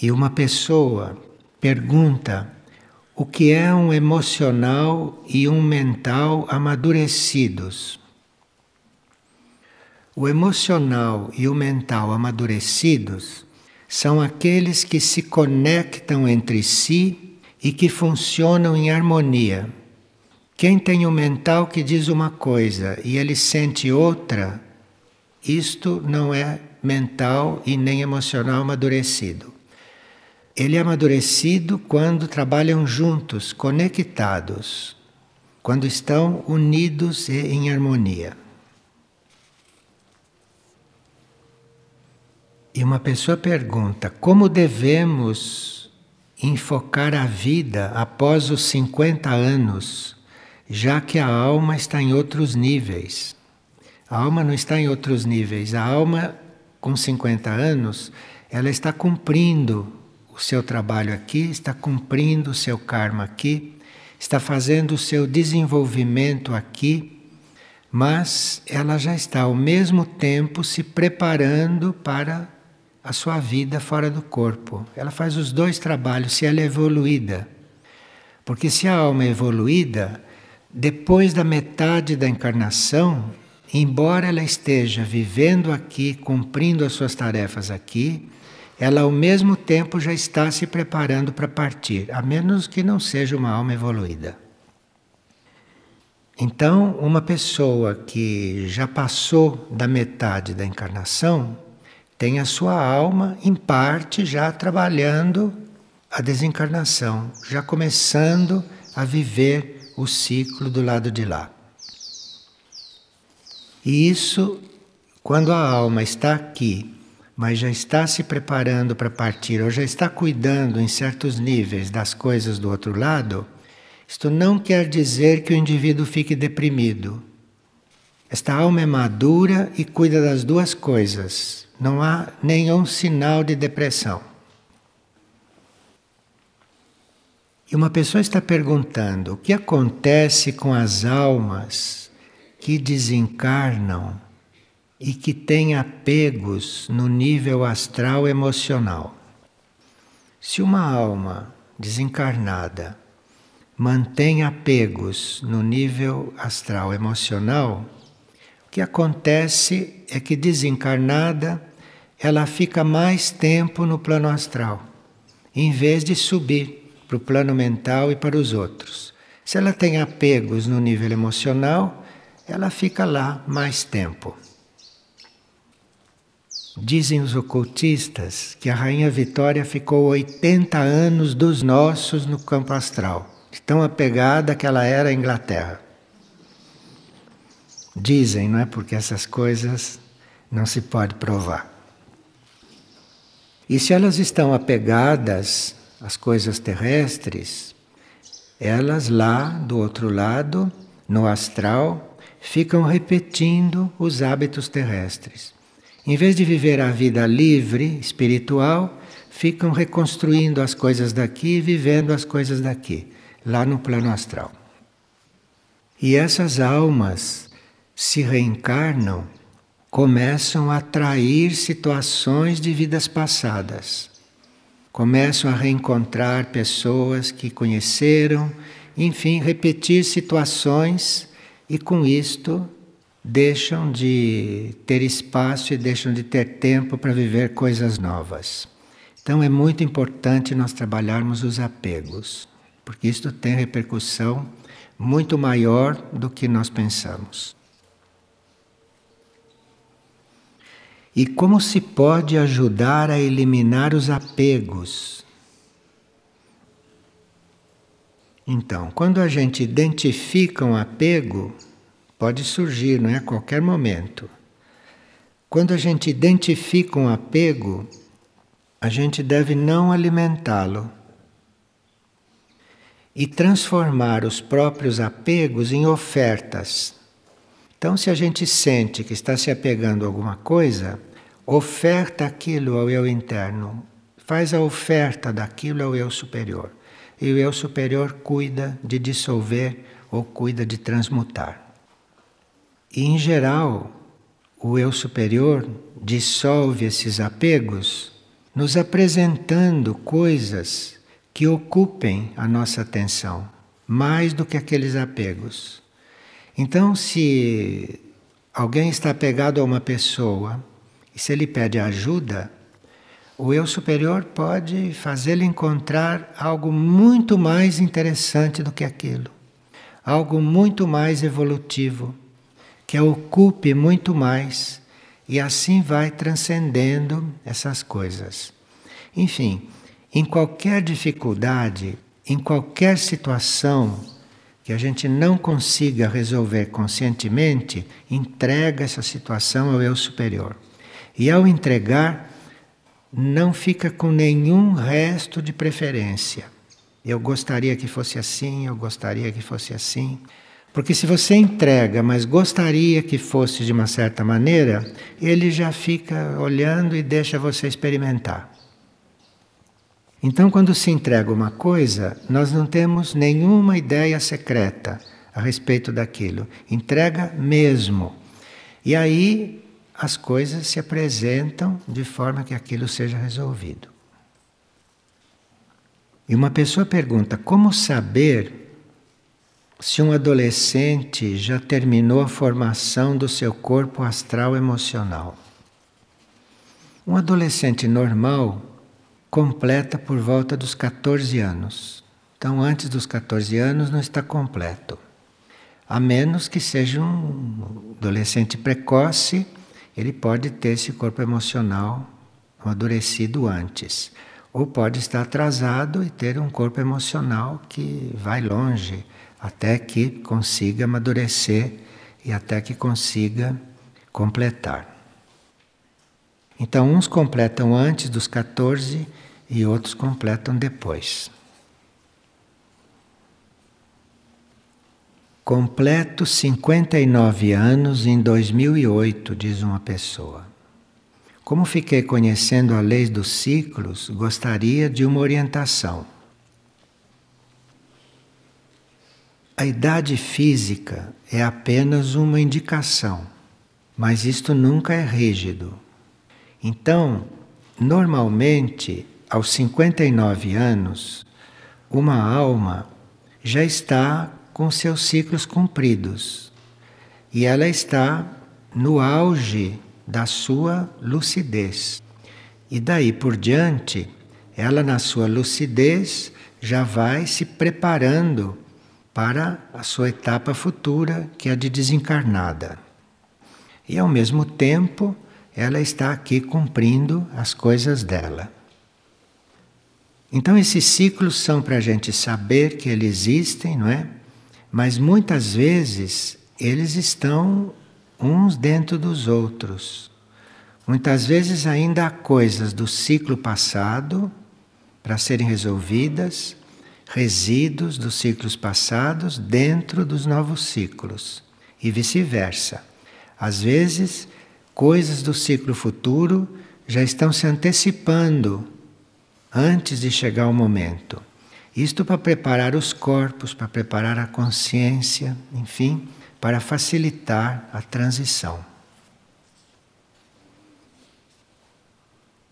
e uma pessoa pergunta o que é um emocional e um mental amadurecidos. O emocional e o mental amadurecidos são aqueles que se conectam entre si e que funcionam em harmonia. Quem tem o um mental que diz uma coisa e ele sente outra, isto não é mental e nem emocional amadurecido. Ele é amadurecido quando trabalham juntos, conectados, quando estão unidos e em harmonia. E uma pessoa pergunta: como devemos enfocar a vida após os 50 anos, já que a alma está em outros níveis? A alma não está em outros níveis. A alma, com 50 anos, ela está cumprindo o seu trabalho aqui, está cumprindo o seu karma aqui, está fazendo o seu desenvolvimento aqui, mas ela já está ao mesmo tempo se preparando para a sua vida fora do corpo. Ela faz os dois trabalhos se ela é evoluída. Porque se a alma é evoluída, depois da metade da encarnação, embora ela esteja vivendo aqui, cumprindo as suas tarefas aqui, ela ao mesmo tempo já está se preparando para partir, a menos que não seja uma alma evoluída. Então, uma pessoa que já passou da metade da encarnação tem a sua alma, em parte, já trabalhando a desencarnação, já começando a viver o ciclo do lado de lá. E isso, quando a alma está aqui mas já está se preparando para partir, ou já está cuidando em certos níveis das coisas do outro lado, isto não quer dizer que o indivíduo fique deprimido. Esta alma é madura e cuida das duas coisas. Não há nenhum sinal de depressão. E uma pessoa está perguntando: o que acontece com as almas que desencarnam e que tem apegos no nível astral emocional. Se uma alma desencarnada mantém apegos no nível astral emocional, o que acontece é que desencarnada ela fica mais tempo no plano astral, em vez de subir para o plano mental e para os outros. Se ela tem apegos no nível emocional, ela fica lá mais tempo. Dizem os ocultistas que a Rainha Vitória ficou 80 anos dos nossos no campo astral, tão apegada que ela era à Inglaterra. Dizem, não é? Porque essas coisas não se pode provar. E se elas estão apegadas às coisas terrestres, elas lá do outro lado, no astral, ficam repetindo os hábitos terrestres. Em vez de viver a vida livre, espiritual, ficam reconstruindo as coisas daqui e vivendo as coisas daqui, lá no plano astral. E essas almas se reencarnam, começam a atrair situações de vidas passadas. Começam a reencontrar pessoas que conheceram, enfim, repetir situações e com isto deixam de ter espaço e deixam de ter tempo para viver coisas novas. Então é muito importante nós trabalharmos os apegos, porque isto tem repercussão muito maior do que nós pensamos. E como se pode ajudar a eliminar os apegos? Então, quando a gente identifica um apego, Pode surgir, não é? A qualquer momento. Quando a gente identifica um apego, a gente deve não alimentá-lo e transformar os próprios apegos em ofertas. Então, se a gente sente que está se apegando a alguma coisa, oferta aquilo ao eu interno, faz a oferta daquilo ao eu superior. E o eu superior cuida de dissolver ou cuida de transmutar. E, em geral, o eu superior dissolve esses apegos nos apresentando coisas que ocupem a nossa atenção, mais do que aqueles apegos. Então, se alguém está apegado a uma pessoa e se ele pede ajuda, o eu superior pode fazê-lo encontrar algo muito mais interessante do que aquilo, algo muito mais evolutivo, que a ocupe muito mais, e assim vai transcendendo essas coisas. Enfim, em qualquer dificuldade, em qualquer situação que a gente não consiga resolver conscientemente, entrega essa situação ao eu superior. E ao entregar, não fica com nenhum resto de preferência. Eu gostaria que fosse assim, eu gostaria que fosse assim. Porque se você entrega, mas gostaria que fosse de uma certa maneira, ele já fica olhando e deixa você experimentar. Então, quando se entrega uma coisa, nós não temos nenhuma ideia secreta a respeito daquilo. Entrega mesmo. E aí as coisas se apresentam de forma que aquilo seja resolvido. E uma pessoa pergunta: como saber se um adolescente já terminou a formação do seu corpo astral emocional? Um adolescente normal completa por volta dos 14 anos. Então, antes dos 14 anos, não está completo. A menos que seja um adolescente precoce ele pode ter esse corpo emocional amadurecido antes. Ou pode estar atrasado e ter um corpo emocional que vai longe até que consiga amadurecer e até que consiga completar. Então, uns completam antes dos 14 e outros completam depois. Completo 59 anos em 2008, diz uma pessoa. Como fiquei conhecendo a lei dos ciclos, gostaria de uma orientação. A idade física é apenas uma indicação, mas isto nunca é rígido. Então, normalmente, aos 59 anos, uma alma já está com seus ciclos cumpridos. E ela está no auge da sua lucidez. E daí por diante, ela, na sua lucidez, já vai se preparando para a sua etapa futura, que é a de desencarnada. E ao mesmo tempo, ela está aqui cumprindo as coisas dela. Então, esses ciclos são para a gente saber que eles existem, não é? Mas muitas vezes eles estão uns dentro dos outros. Muitas vezes ainda há coisas do ciclo passado para serem resolvidas, resíduos dos ciclos passados dentro dos novos ciclos e vice-versa. Às vezes, coisas do ciclo futuro já estão se antecipando antes de chegar o momento. Isto para preparar os corpos, para preparar a consciência, enfim, para facilitar a transição.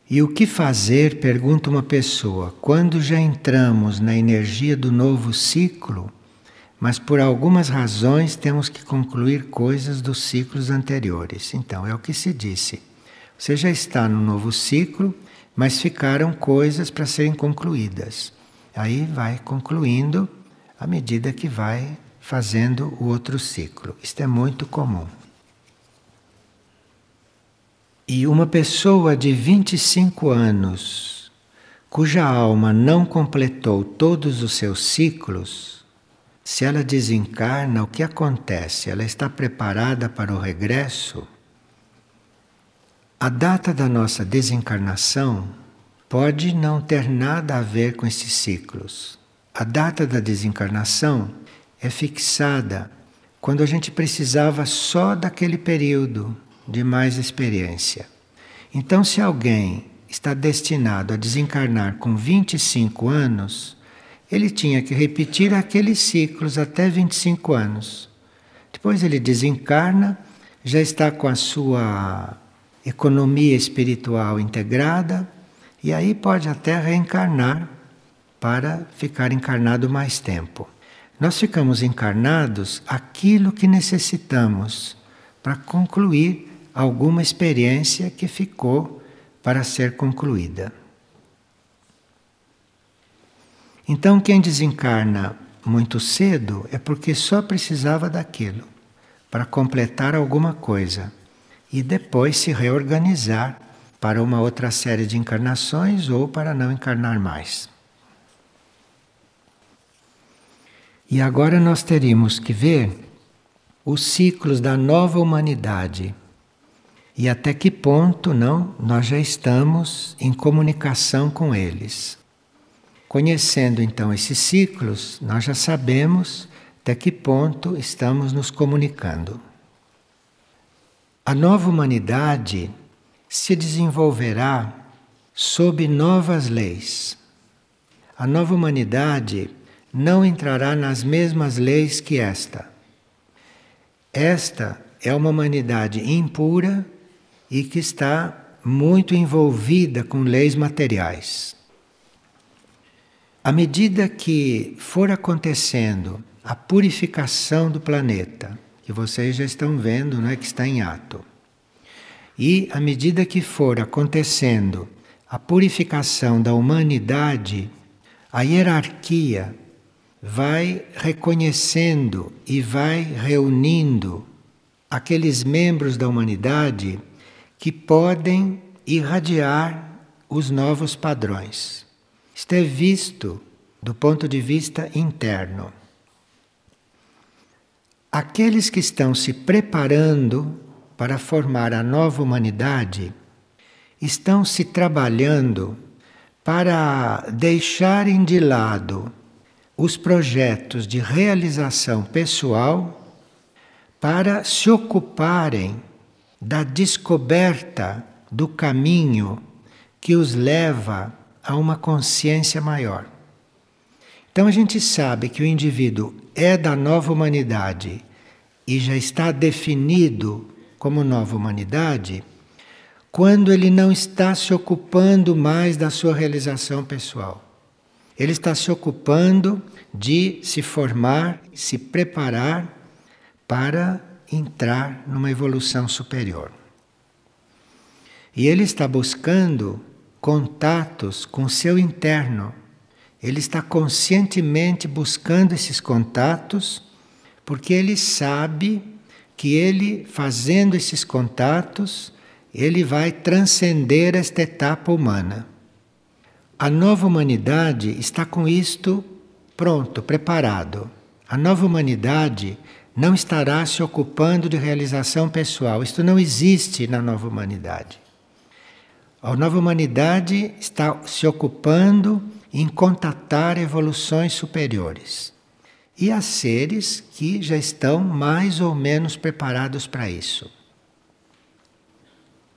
E o que fazer, pergunta uma pessoa, quando já entramos na energia do novo ciclo, mas por algumas razões temos que concluir coisas dos ciclos anteriores? Então, é o que se disse. Você já está no novo ciclo, mas ficaram coisas para serem concluídas. Aí vai concluindo à medida que vai fazendo o outro ciclo. Isto é muito comum. E uma pessoa de 25 anos, cuja alma não completou todos os seus ciclos, se ela desencarna, o que acontece? Ela está preparada para o regresso? A data da nossa desencarnação pode não ter nada a ver com esses ciclos. A data da desencarnação é fixada quando a gente precisava só daquele período de mais experiência. Então, se alguém está destinado a desencarnar com 25 anos, ele tinha que repetir aqueles ciclos até 25 anos. Depois ele desencarna, já está com a sua economia espiritual integrada, E aí pode até reencarnar para ficar encarnado mais tempo. Nós ficamos encarnados aquilo que necessitamos para concluir alguma experiência que ficou para ser concluída. Então, quem desencarna muito cedo é porque só precisava daquilo para completar alguma coisa e depois se reorganizar para uma outra série de encarnações ou para não encarnar mais. E agora nós teríamos que ver os ciclos da nova humanidade e até que ponto não nós já estamos em comunicação com eles. Conhecendo então esses ciclos, nós já sabemos até que ponto estamos nos comunicando. A nova humanidade se desenvolverá sob novas leis. A nova humanidade não entrará nas mesmas leis que esta. Esta é uma humanidade impura e que está muito envolvida com leis materiais. À medida que for acontecendo a purificação do planeta, que vocês já estão vendo, né, que está em ato, e à medida que for acontecendo a purificação da humanidade, a hierarquia vai reconhecendo e vai reunindo aqueles membros da humanidade que podem irradiar os novos padrões. Isto é visto do ponto de vista interno. Aqueles que estão se preparando para formar a nova humanidade estão se trabalhando para deixarem de lado os projetos de realização pessoal para se ocuparem da descoberta do caminho que os leva a uma consciência maior. Então a gente sabe que o indivíduo é da nova humanidade e já está definido como nova humanidade quando ele não está se ocupando mais da sua realização pessoal. Ele está se ocupando de se formar, se preparar para entrar numa evolução superior. E ele está buscando contatos com seu interno. Ele está conscientemente buscando esses contatos porque ele sabe que ele, fazendo esses contatos, ele vai transcender esta etapa humana. A nova humanidade está com isto pronto, preparado. A nova humanidade não estará se ocupando de realização pessoal. Isto não existe na nova humanidade. A nova humanidade está se ocupando em contatar evoluções superiores. E há seres que já estão mais ou menos preparados para isso.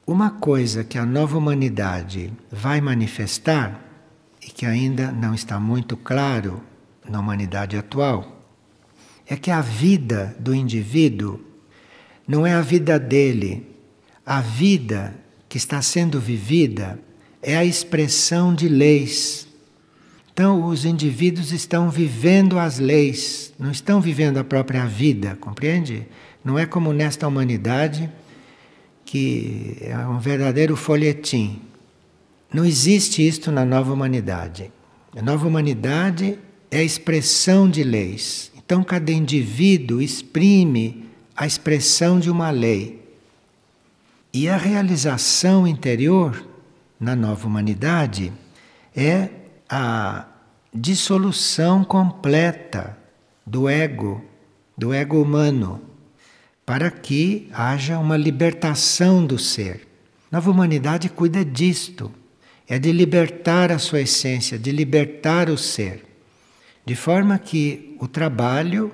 Uma coisa que a nova humanidade vai manifestar, e que ainda não está muito claro na humanidade atual, é que a vida do indivíduo não é a vida dele, a vida que está sendo vivida é a expressão de leis. Então, os indivíduos estão vivendo as leis, não estão vivendo a própria vida, compreende? Não é como nesta humanidade que é um verdadeiro folhetim. Não existe isto na nova humanidade. A nova humanidade é a expressão de leis. Então, cada indivíduo exprime a expressão de uma lei. E a realização interior na nova humanidade é a dissolução completa do ego, do ego humano, para que haja uma libertação do ser. Nova humanidade cuida disto, é de libertar a sua essência, de libertar o ser, de forma que o trabalho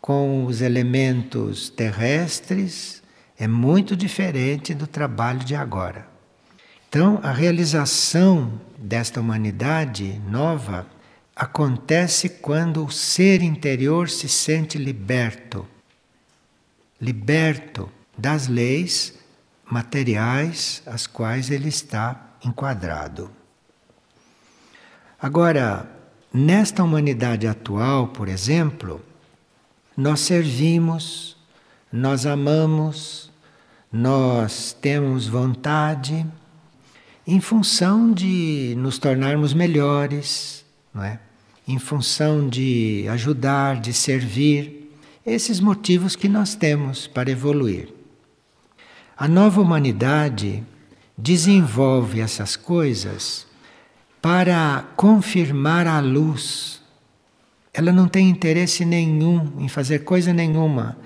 com os elementos terrestres é muito diferente do trabalho de agora. Então, a realização desta humanidade nova acontece quando o ser interior se sente liberto liberto das leis materiais às quais ele está enquadrado. Agora, nesta humanidade atual, por exemplo, nós servimos, nós amamos, nós temos vontade em função de nos tornarmos melhores, não é? Em função de ajudar, de servir, esses motivos que nós temos para evoluir. A nova humanidade desenvolve essas coisas para confirmar a luz. Ela não tem interesse nenhum em fazer coisa nenhuma.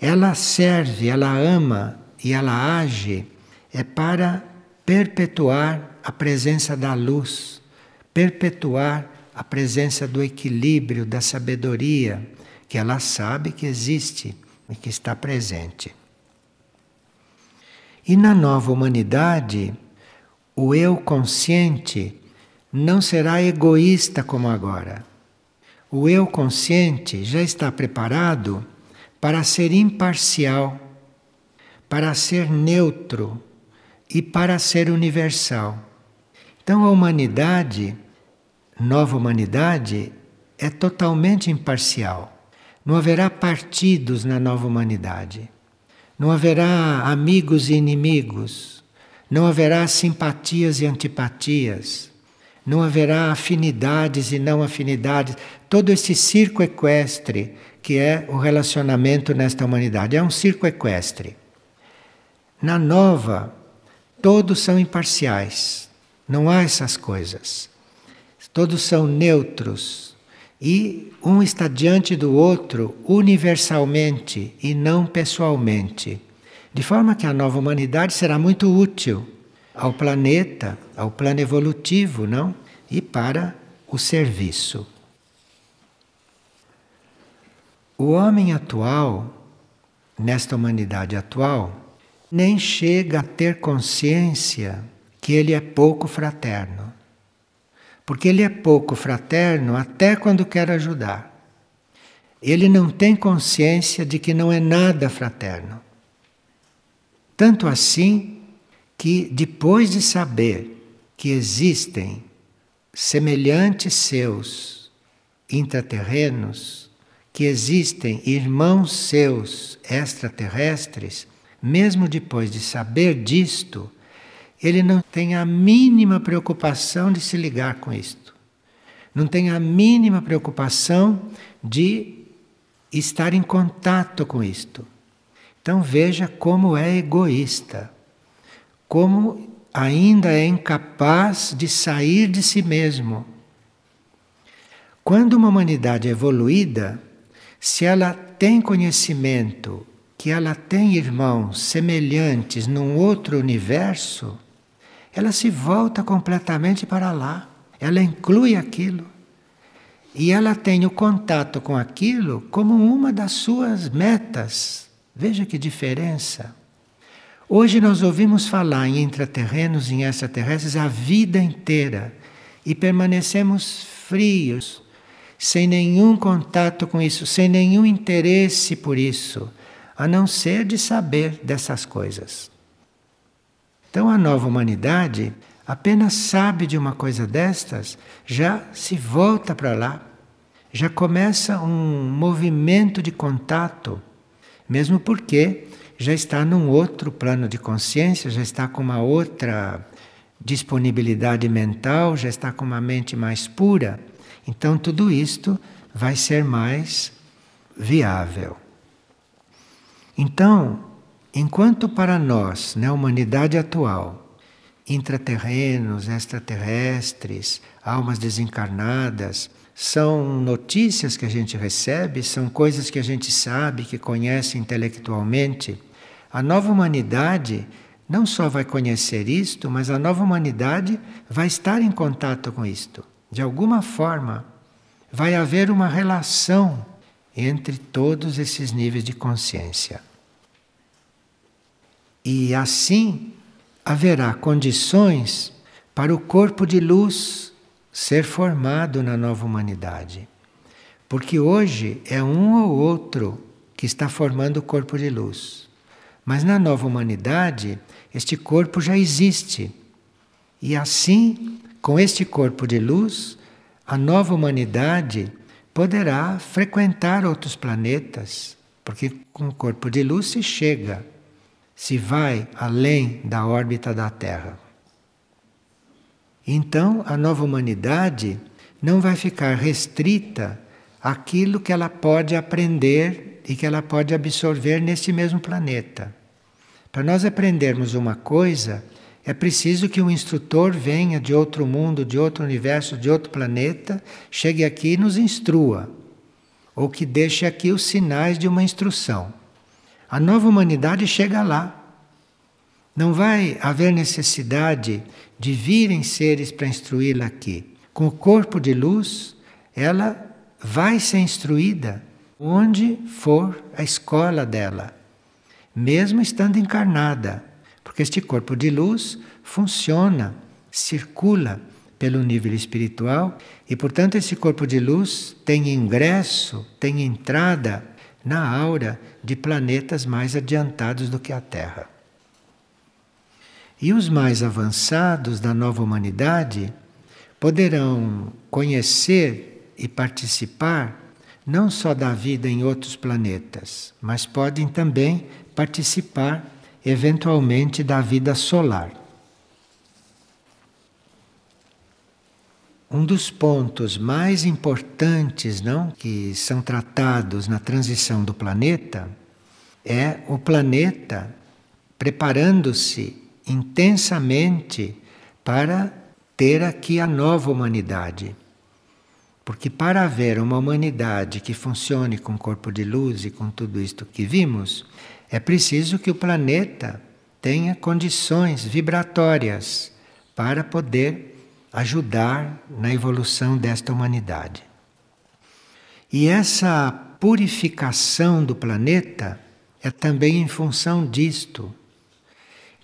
Ela serve, ela ama e ela age é para perpetuar a presença da luz, perpetuar a presença do equilíbrio, da sabedoria, que ela sabe que existe e que está presente. E na nova humanidade, o eu consciente não será egoísta como agora. O eu consciente já está preparado para ser imparcial, para ser neutro, e para ser universal. Então a humanidade, nova humanidade, é totalmente imparcial. Não haverá partidos na nova humanidade. Não haverá amigos e inimigos. Não haverá simpatias e antipatias. Não haverá afinidades e não afinidades. Todo esse circo equestre que é o relacionamento nesta humanidade. É um circo equestre. Na nova Todos são imparciais, não há essas coisas. Todos são neutros e um está diante do outro universalmente e não pessoalmente. De forma que a nova humanidade será muito útil ao planeta, ao plano evolutivo, não? E para o serviço. O homem atual, nesta humanidade atual, nem chega a ter consciência que ele é pouco fraterno. Porque ele é pouco fraterno até quando quer ajudar. Ele não tem consciência de que não é nada fraterno. Tanto assim que, depois de saber que existem semelhantes seus intraterrenos, que existem irmãos seus extraterrestres, mesmo depois de saber disto, ele não tem a mínima preocupação de se ligar com isto. Não tem a mínima preocupação de estar em contato com isto. Então veja como é egoísta, como ainda é incapaz de sair de si mesmo. Quando uma humanidade é evoluída, se ela tem conhecimento que ela tem irmãos semelhantes num outro universo, ela se volta completamente para lá. Ela inclui aquilo. E ela tem o contato com aquilo como uma das suas metas. Veja que diferença. Hoje nós ouvimos falar em intraterrenos em extraterrestres a vida inteira e permanecemos frios, sem nenhum contato com isso, sem nenhum interesse por isso a não ser de saber dessas coisas. Então a nova humanidade apenas sabe de uma coisa destas, já se volta para lá, já começa um movimento de contato, mesmo porque já está num outro plano de consciência, já está com uma outra disponibilidade mental, já está com uma mente mais pura. Então tudo isto vai ser mais viável. Então, enquanto para nós, na humanidade atual, intraterrenos, extraterrestres, almas desencarnadas, são notícias que a gente recebe, são coisas que a gente sabe, que conhece intelectualmente. A nova humanidade não só vai conhecer isto, mas a nova humanidade vai estar em contato com isto. De alguma forma, vai haver uma relação entre todos esses níveis de consciência. E assim haverá condições para o corpo de luz ser formado na nova humanidade. Porque hoje é um ou outro que está formando o corpo de luz. Mas na nova humanidade, este corpo já existe. E assim, com este corpo de luz, a nova humanidade poderá frequentar outros planetas, porque com o corpo de luz se chega, se vai além da órbita da Terra. Então, a nova humanidade não vai ficar restrita àquilo que ela pode aprender e que ela pode absorver nesse mesmo planeta. Para nós aprendermos uma coisa, é preciso que um instrutor venha de outro mundo, de outro universo, de outro planeta, chegue aqui e nos instrua, ou que deixe aqui os sinais de uma instrução. A nova humanidade chega lá. Não vai haver necessidade de virem seres para instruí-la aqui. Com o corpo de luz, ela vai ser instruída onde for a escola dela, mesmo estando encarnada, porque este corpo de luz funciona, circula pelo nível espiritual e, portanto, esse corpo de luz tem ingresso, tem entrada na aura de planetas mais adiantados do que a Terra. E os mais avançados da nova humanidade poderão conhecer e participar não só da vida em outros planetas, mas podem também participar eventualmente da vida solar. Um dos pontos mais importantes, não, que são tratados na transição do planeta é o planeta preparando-se intensamente para ter aqui a nova humanidade. Porque para haver uma humanidade que funcione com corpo de luz e com tudo isto que vimos, é preciso que o planeta tenha condições vibratórias para poder ajudar na evolução desta humanidade. E essa purificação do planeta é também em função disto.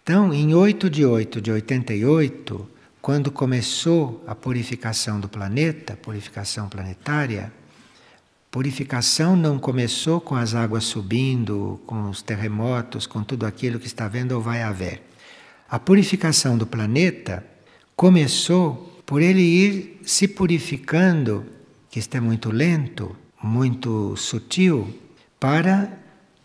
Então, em 8 de 8 de 88, quando começou a purificação do planeta, purificação planetária, purificação não começou com as águas subindo, com os terremotos, com tudo aquilo que está vendo ou vai haver. A purificação do planeta começou por ele ir se purificando, que isto é muito lento, muito sutil, para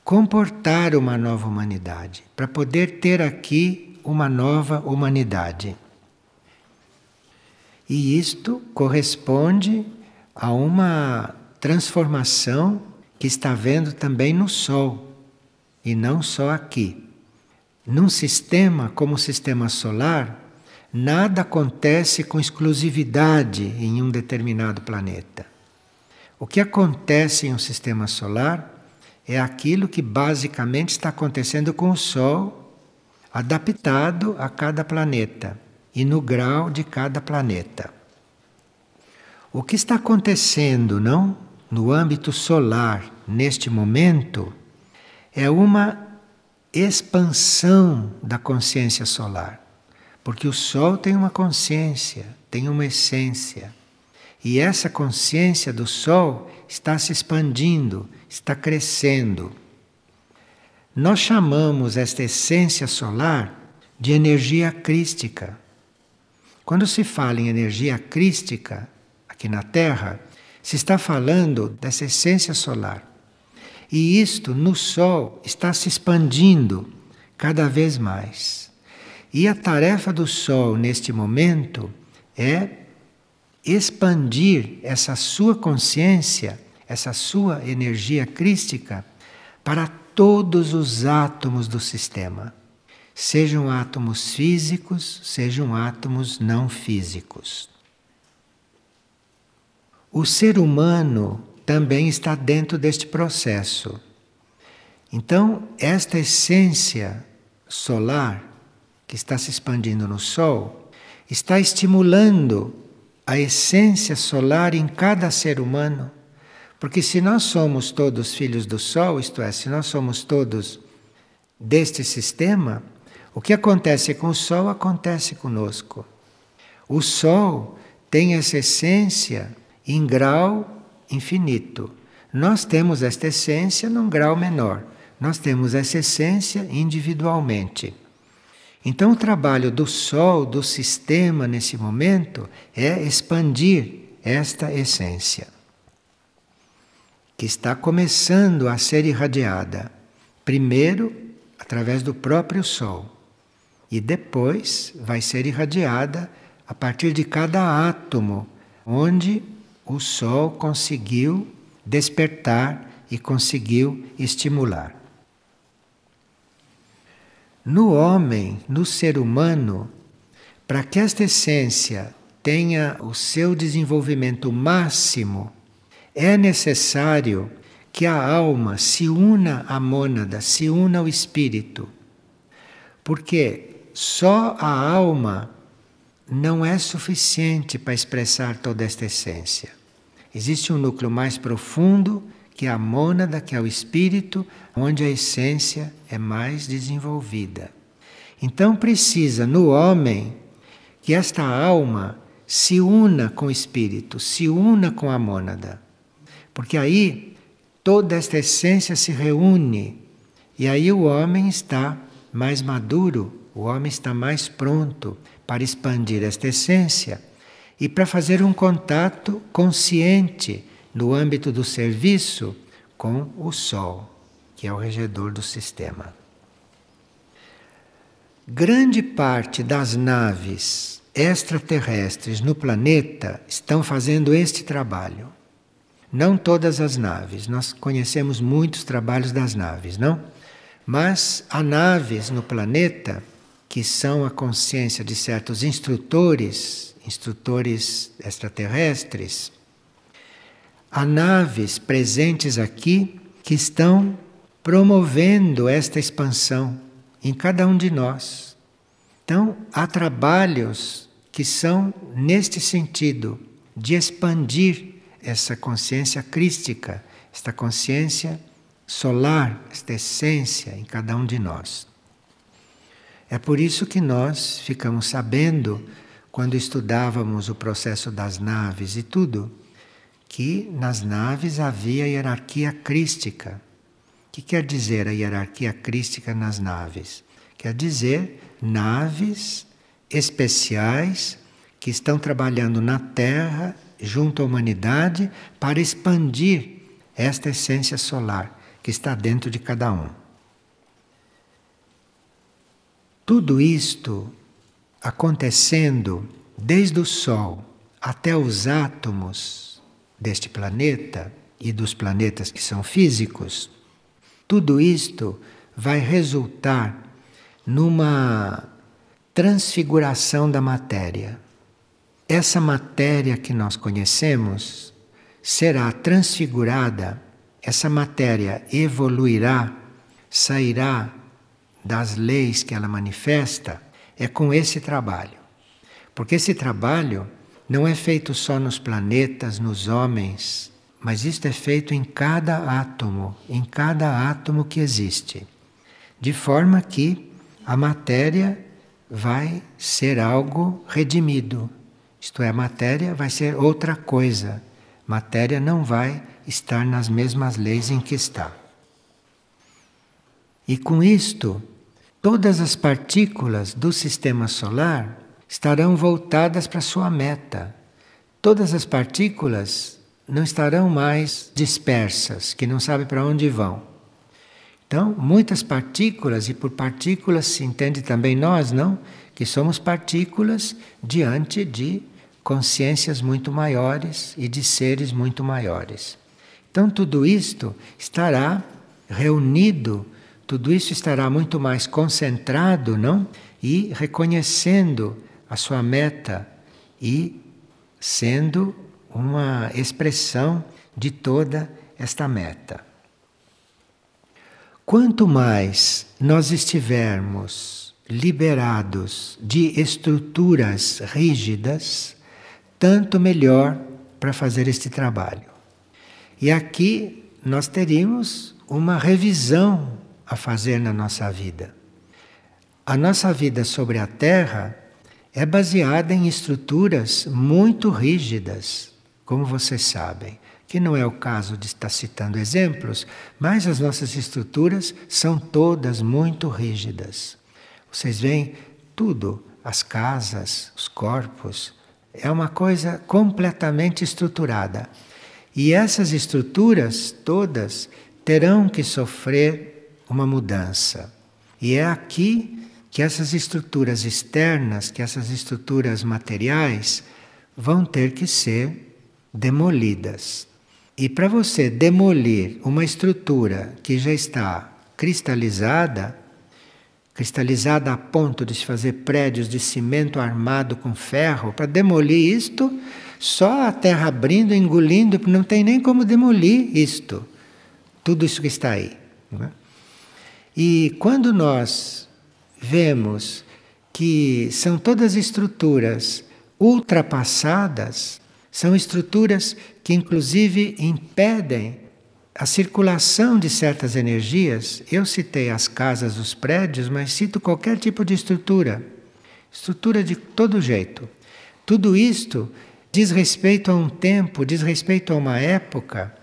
comportar uma nova humanidade, para poder ter aqui uma nova humanidade. E isto corresponde a uma transformação que está vendo também no Sol, e não só aqui. Num sistema como o sistema solar, nada acontece com exclusividade em um determinado planeta. O que acontece em um sistema solar é aquilo que basicamente está acontecendo com o Sol, adaptado a cada planeta e no grau de cada planeta. O que está acontecendo, não, no âmbito solar neste momento é uma expansão da consciência solar. Porque o Sol tem uma consciência, tem uma essência. E essa consciência do Sol está se expandindo, está crescendo. Nós chamamos esta essência solar de energia crística. Quando se fala em energia crística aqui na Terra, se está falando dessa essência solar. E isto no Sol está se expandindo cada vez mais. E a tarefa do Sol neste momento é expandir essa sua consciência essa sua energia crística para todos os átomos do sistema, sejam átomos físicos, sejam átomos não físicos. O ser humano também está dentro deste processo. Então, esta essência solar que está se expandindo no Sol está estimulando a essência solar em cada ser humano porque se nós somos todos filhos do Sol, isto é, se nós somos todos deste sistema, o que acontece com o Sol acontece conosco. O Sol tem essa essência em grau infinito. Nós temos esta essência num grau menor. Nós temos essa essência individualmente. Então, o trabalho do Sol, do sistema nesse momento, é expandir esta essência, que está começando a ser irradiada, primeiro através do próprio Sol, e depois vai ser irradiada a partir de cada átomo onde o Sol conseguiu despertar e conseguiu estimular. No homem, no ser humano, para que esta essência tenha o seu desenvolvimento máximo, é necessário que a alma se una à mônada, se una ao espírito. Porque só a alma não é suficiente para expressar toda esta essência. Existe um núcleo mais profundo que é a mônada, que é o espírito, onde a essência é mais desenvolvida. Então precisa no homem que esta alma se una com o espírito, se una com a mônada. Porque aí toda esta essência se reúne e aí o homem está mais maduro, o homem está mais pronto para expandir esta essência e para fazer um contato consciente no âmbito do serviço com o Sol, que é o regedor do sistema. Grande parte das naves extraterrestres no planeta estão fazendo este trabalho. Não todas as naves, nós conhecemos muitos trabalhos das naves, não? Mas há naves no planeta que são a consciência de certos instrutores, instrutores extraterrestres. Há naves presentes aqui que estão promovendo esta expansão em cada um de nós. Então, há trabalhos que são neste sentido de expandir essa consciência crística, esta consciência solar, esta essência em cada um de nós. É por isso que nós ficamos sabendo, quando estudávamos o processo das naves e tudo, que nas naves havia hierarquia crística. O que quer dizer a hierarquia crística nas naves? Quer dizer naves especiais que estão trabalhando na Terra, junto à humanidade, para expandir esta essência solar que está dentro de cada um. Tudo isto acontecendo desde o Sol até os átomos deste planeta e dos planetas que são físicos, tudo isto vai resultar numa transfiguração da matéria. Essa matéria que nós conhecemos será transfigurada, essa matéria evoluirá, sairá das leis que ela manifesta, é com esse trabalho. Porque esse trabalho não é feito só nos planetas, nos homens, mas isto é feito em cada átomo, em cada átomo que existe. De forma que a matéria vai ser algo redimido. Isto é, a matéria vai ser outra coisa. Matéria não vai estar nas mesmas leis em que está. E com isto, todas as partículas do sistema solar estarão voltadas para sua meta. Todas as partículas não estarão mais dispersas, que não sabem para onde vão. Então, muitas partículas, e por partículas se entende também nós, não? Que somos partículas diante de consciências muito maiores e de seres muito maiores. Então, tudo isto estará reunido, tudo isso estará muito mais concentrado, não? E reconhecendo a sua meta e sendo uma expressão de toda esta meta. Quanto mais nós estivermos liberados de estruturas rígidas, tanto melhor para fazer este trabalho. E aqui nós teríamos uma revisão a fazer na nossa vida. A nossa vida sobre a Terra é baseada em estruturas muito rígidas, como vocês sabem que não é o caso de estar citando exemplos, mas as nossas estruturas são todas muito rígidas. Vocês veem tudo, as casas, os corpos, É uma coisa completamente estruturada. E essas estruturas todas terão que sofrer uma mudança. E é aqui que essas estruturas externas, que essas estruturas materiais, vão ter que ser demolidas. E para você demolir uma estrutura que já está cristalizada, cristalizada a ponto de se fazer prédios de cimento armado com ferro, para demolir isto, só a terra abrindo, engolindo, não tem nem como demolir isto. Tudo isso que está aí. É? E quando nós vemos que são todas estruturas ultrapassadas, são estruturas que inclusive impedem a circulação de certas energias. Eu citei as casas, os prédios, mas cito qualquer tipo de estrutura. Estrutura de todo jeito. Tudo isto diz respeito a um tempo, diz respeito a uma época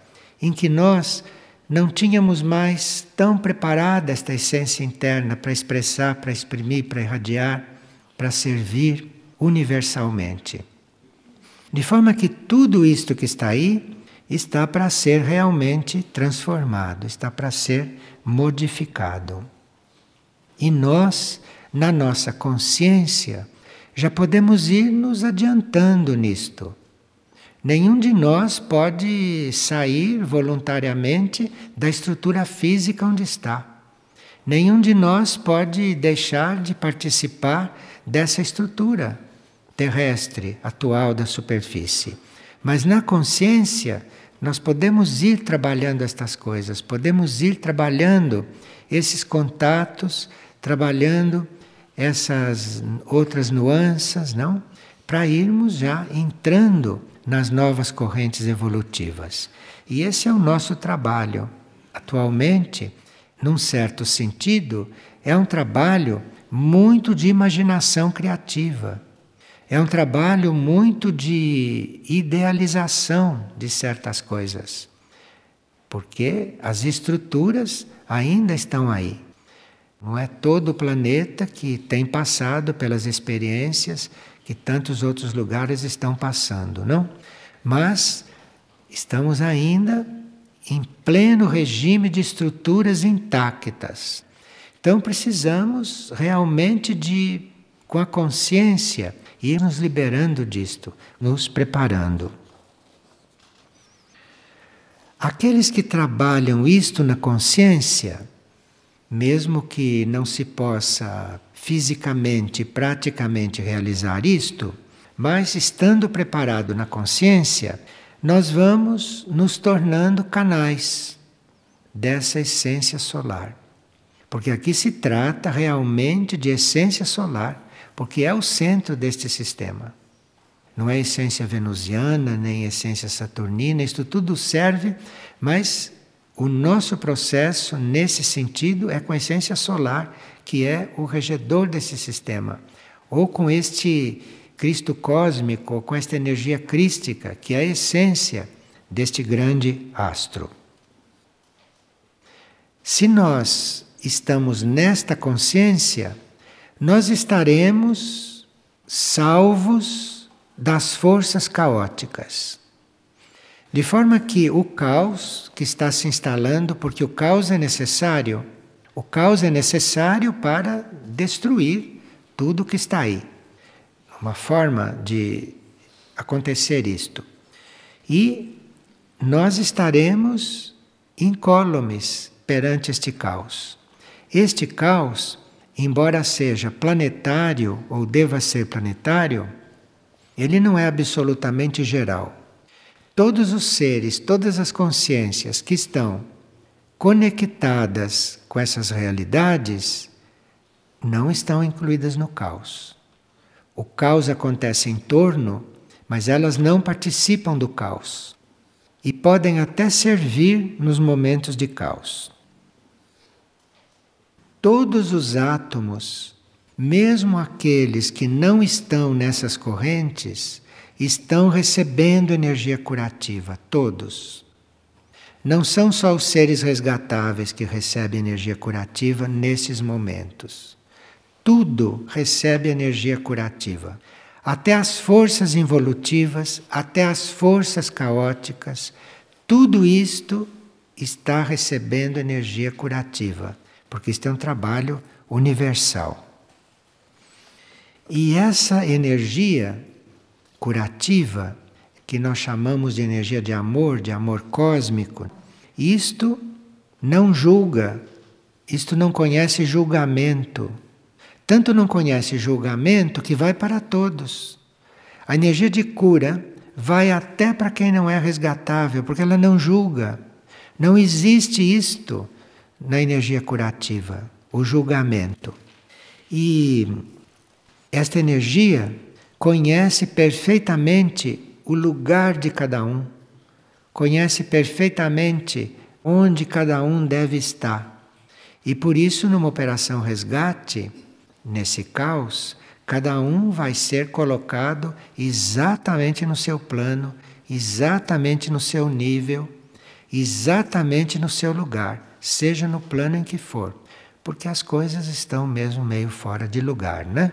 em que nós não tínhamos mais tão preparada esta essência interna para expressar, para exprimir, para irradiar, para servir universalmente. De forma que tudo isto que está aí está para ser realmente transformado, está para ser modificado. E nós, na nossa consciência, já podemos ir nos adiantando nisto. Nenhum de nós pode sair voluntariamente da estrutura física onde está. Nenhum de nós pode deixar de participar dessa estrutura terrestre atual da superfície. Mas na consciência, nós podemos ir trabalhando estas coisas, podemos ir trabalhando esses contatos, trabalhando essas outras nuances, não? Para irmos já entrando nas novas correntes evolutivas. E esse é o nosso trabalho. Atualmente, num certo sentido, é um trabalho muito de imaginação criativa. É um trabalho muito de idealização de certas coisas, porque as estruturas ainda estão aí. Não é todo o planeta que tem passado pelas experiências que tantos outros lugares estão passando, não? Mas estamos ainda em pleno regime de estruturas intactas. Então precisamos realmente de, com a consciência, ir nos liberando disto, nos preparando. Aqueles que trabalham isto na consciência, mesmo que não se possa fisicamente, praticamente realizar isto, mas estando preparado na consciência, nós vamos nos tornando canais dessa essência solar. Porque aqui se trata realmente de essência solar porque é o centro deste sistema. Não é essência venusiana, nem essência saturnina, isto tudo serve, mas o nosso processo, nesse sentido, é com a essência solar, que é o regedor desse sistema. Ou com este Cristo cósmico, ou com esta energia crística, que é a essência deste grande astro. Se nós estamos nesta consciência, nós estaremos salvos das forças caóticas. De forma que o caos que está se instalando, porque o caos é necessário, o caos é necessário para destruir tudo que está aí. Uma forma de acontecer isto. E nós estaremos incólumes perante este caos. Este caos embora seja planetário ou deva ser planetário, ele não é absolutamente geral. Todos os seres, todas as consciências que estão conectadas com essas realidades não estão incluídas no caos. O caos acontece em torno, mas elas não participam do caos e podem até servir nos momentos de caos todos os átomos, mesmo aqueles que não estão nessas correntes, estão recebendo energia curativa, todos. Não são só os seres resgatáveis que recebem energia curativa nesses momentos. Tudo recebe energia curativa. até as forças involutivas, até as forças caóticas, tudo isto está recebendo energia curativa, porque isto é um trabalho universal. E essa energia curativa, que nós chamamos de energia de amor, de amor cósmico, isto não julga, isto não conhece julgamento. Tanto não conhece julgamento que vai para todos. A energia de cura vai até para quem não é resgatável, porque ela não julga. Não existe isto na energia curativa, o julgamento. E esta energia conhece perfeitamente o lugar de cada um, conhece perfeitamente onde cada um deve estar. E por isso, numa operação resgate, nesse caos, cada um vai ser colocado exatamente no seu plano, exatamente no seu nível, exatamente no seu lugar, seja no plano em que for, porque as coisas estão mesmo meio fora de lugar, né?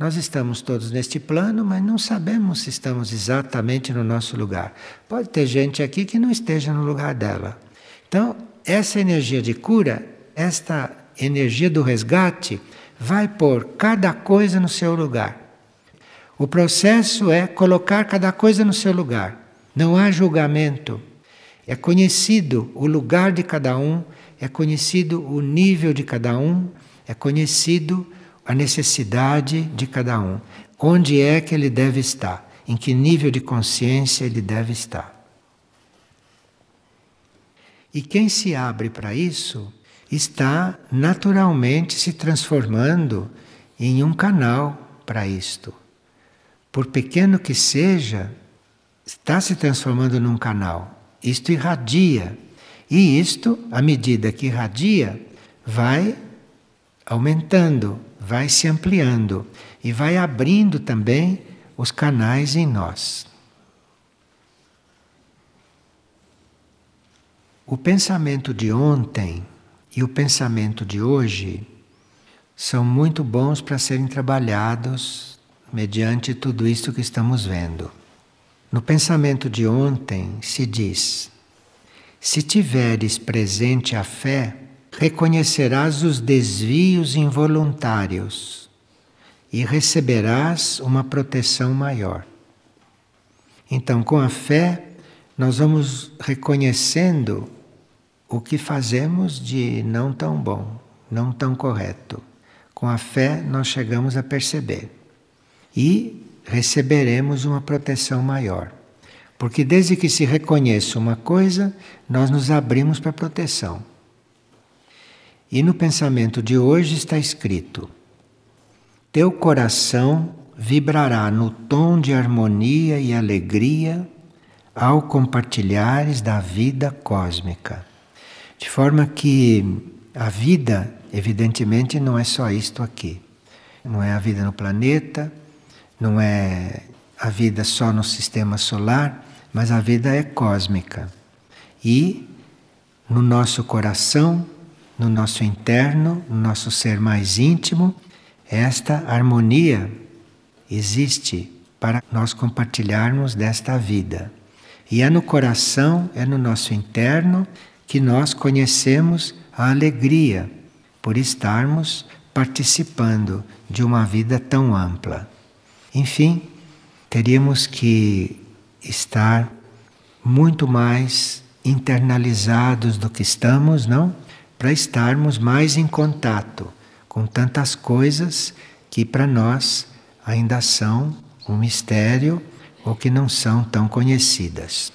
Nós estamos todos neste plano, mas não sabemos se estamos exatamente no nosso lugar. Pode ter gente aqui que não esteja no lugar dela. Então, essa energia de cura, esta energia do resgate, vai pôr cada coisa no seu lugar. O processo é colocar cada coisa no seu lugar. Não há julgamento. É conhecido o lugar de cada um, é conhecido o nível de cada um, é conhecido a necessidade de cada um. Onde é que ele deve estar? Em que nível de consciência ele deve estar? E quem se abre para isso está naturalmente se transformando em um canal para isto. Por pequeno que seja, está se transformando num canal. Isto irradia. E isto, à medida que irradia, vai aumentando, vai se ampliando e vai abrindo também os canais em nós. O pensamento de ontem e o pensamento de hoje são muito bons para serem trabalhados mediante tudo isto que estamos vendo. No pensamento de ontem se diz: se tiveres presente a fé, reconhecerás os desvios involuntários e receberás uma proteção maior. Então, com a fé, nós vamos reconhecendo o que fazemos de não tão bom, não tão correto. Com a fé, nós chegamos a perceber e receberemos uma proteção maior. Porque desde que se reconheça uma coisa, nós nos abrimos para proteção. E no pensamento de hoje está escrito: Teu coração vibrará no tom de harmonia e alegria ao compartilhares da vida cósmica. De forma que a vida, evidentemente, não é só isto aqui. Não é a vida no planeta, não é a vida só no sistema solar, mas a vida é cósmica. E no nosso coração, no nosso interno, no nosso ser mais íntimo, esta harmonia existe para nós compartilharmos desta vida. E é no coração, é no nosso interno que nós conhecemos a alegria por estarmos participando de uma vida tão ampla. Enfim, teríamos que estar muito mais internalizados do que estamos, não? Para estarmos mais em contato com tantas coisas que para nós ainda são um mistério ou que não são tão conhecidas.